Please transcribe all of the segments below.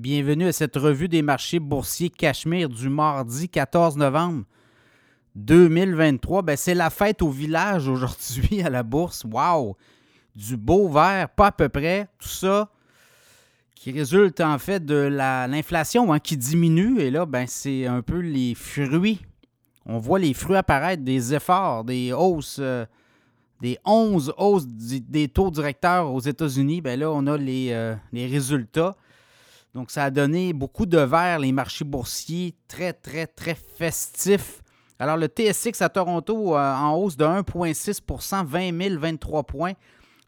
Bienvenue à cette revue des marchés boursiers Cachemire du mardi 14 novembre 2023. Ben, c'est la fête au village aujourd'hui à la bourse. Wow! Du beau vert, pas à peu près. Tout ça qui résulte en fait de l'inflation hein, qui diminue. Et là, ben, c'est un peu les fruits. On voit les fruits apparaître des efforts, des hausses. Euh, des 11 hausses des taux directeurs aux États-Unis, ben là, on a les, euh, les, résultats. Donc, ça a donné beaucoup de vert, les marchés boursiers, très, très, très festifs. Alors, le TSX à Toronto euh, en hausse de 1,6% 20 023 points.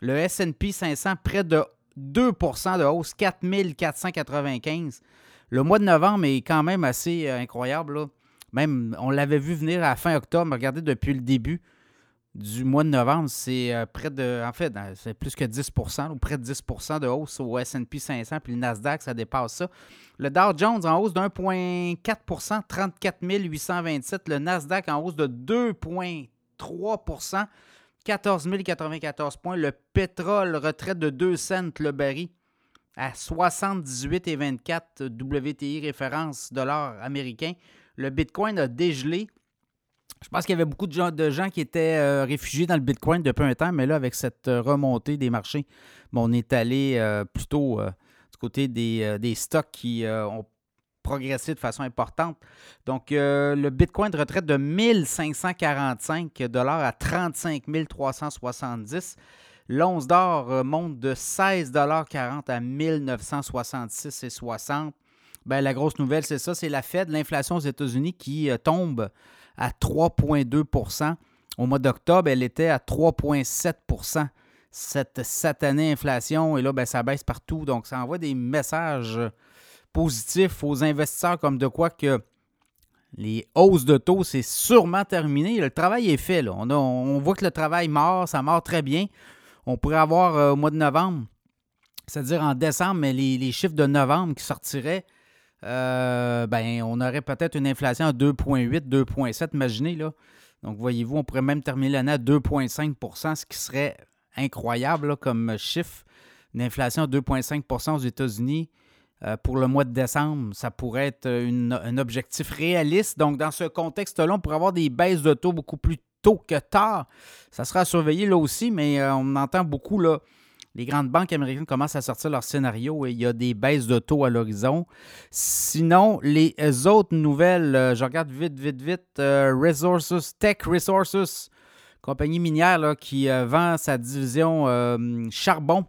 Le SP 500 près de 2% de hausse, 4 495. Le mois de novembre est quand même assez euh, incroyable. Même, on l'avait vu venir à fin octobre. Regardez depuis le début du mois de novembre, c'est euh, près de, en fait, c'est plus que 10% ou près de 10% de hausse au S&P 500, puis le Nasdaq, ça dépasse ça. Le Dow Jones en hausse de 1,4% 34 827. Le Nasdaq en hausse de 2,3% 14 094 points. Le pétrole retraite de 2 cents le baril à 78,24 WTI référence dollar américain. Le Bitcoin a dégelé je pense qu'il y avait beaucoup de gens, qui étaient euh, réfugiés dans le Bitcoin depuis un temps, mais là, avec cette euh, remontée des marchés, on est allé euh, plutôt du côté des, stocks qui ont progressé de façon importante. Donc, le Bitcoin de retraite de 1545 à 35 370. L'once d'or monte de 16,40 à 1966,60. Ben, la grosse nouvelle, c'est ça, c'est la Fed, l'inflation aux États-Unis qui tombe à 3,2% Au mois d'octobre, elle était à 3,7% Cette satanée inflation, et là, ben, ça baisse partout. Donc, ça envoie des messages positifs aux investisseurs comme de quoi que les hausses de taux, c'est sûrement terminé. Le travail est fait. On, on, voit que le travail mord, ça mord très bien. On pourrait avoir euh, au mois de novembre, c'est-à-dire en décembre, mais les, chiffres de novembre qui sortiraient euh, ben, on aurait peut-être une inflation à 2,8, 2,7, imaginez. Là. Donc, voyez-vous, on pourrait même terminer l'année à 2,5% ce qui serait incroyable comme chiffre. Une inflation à 2,5% aux États-Unis euh, pour le mois de décembre, ça pourrait être un objectif réaliste. Donc, dans ce contexte-là, on pourrait avoir des baisses de taux beaucoup plus tôt que tard. Ça sera à surveiller là aussi, mais euh, on entend beaucoup là, les grandes banques américaines commencent à sortir leur scénario et il y a des baisses de taux à l'horizon. Sinon, les autres nouvelles, euh, je regarde vite, vite, vite, euh, Resources, Tech Resources, compagnie minière qui euh, vend sa division charbon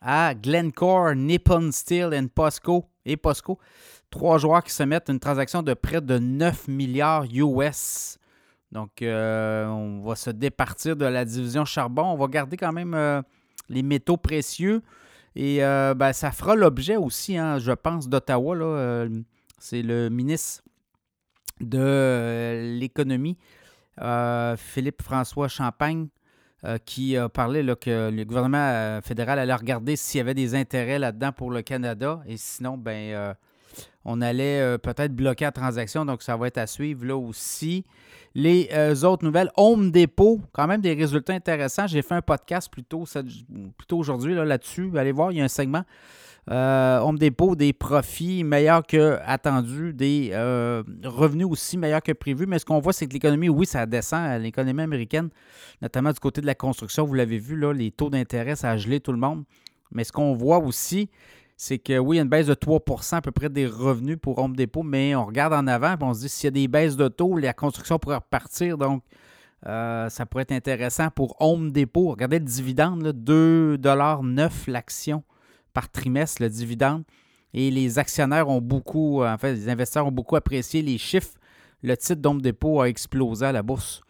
à Glencore, Nippon Steel et POSCO. Trois joueurs qui se mettent une transaction de près de 9 milliards US. Donc, on va se départir de la division charbon. On va garder quand même les métaux précieux. Et euh, ben, ça fera l'objet aussi, hein, je pense, d'Ottawa. Euh, c'est le ministre de euh, l'économie, Philippe-François Champagne, qui a parlé que le gouvernement fédéral allait regarder s'il y avait des intérêts là-dedans pour le Canada. Et sinon, ben, on allait peut-être bloquer la transaction. Donc, ça va être à suivre là aussi. Les euh, autres nouvelles, Home Depot, quand même des résultats intéressants. J'ai fait un podcast plutôt, aujourd'hui là-dessus. Allez voir, il y a un segment. Euh, Home Depot, des profits meilleurs que attendus, des euh, revenus aussi meilleurs que prévu. Mais ce qu'on voit, c'est que l'économie, oui, ça descend. L'économie américaine, notamment du côté de la construction, vous l'avez vu, là, les taux d'intérêt, ça a gelé tout le monde. Mais ce qu'on voit aussi, c'est que oui, il y a une baisse de 3% à peu près des revenus pour Home Depot, mais on regarde en avant et on se dit s'il y a des baisses de taux, la construction pourrait repartir. Donc, euh, ça pourrait être intéressant pour Home Depot. Regardez le dividende, 2,9 l'action par trimestre, le dividende. Et les actionnaires ont beaucoup, en fait, les investisseurs ont beaucoup apprécié les chiffres. Le titre d'Home Depot a explosé à la bourse.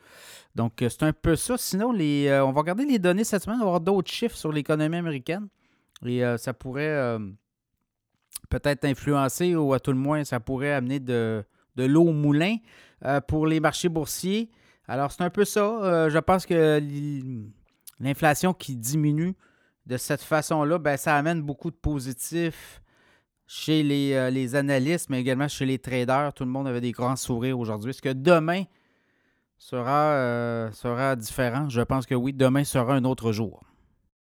Donc, euh, c'est un peu ça. Sinon, les, euh, on va regarder les données cette semaine. On va avoir d'autres chiffres sur l'économie américaine. Et euh, ça pourrait euh, peut-être influencer ou à tout le moins, ça pourrait amener de, l'eau au moulin euh, pour les marchés boursiers. Alors, c'est un peu ça. je pense que l'inflation qui diminue de cette façon-là, ben, ça amène beaucoup de positifs chez les, les, analystes, mais également chez les traders. Tout le monde avait des grands sourires aujourd'hui. Est-ce que demain sera, sera différent? Je pense que oui, demain sera un autre jour.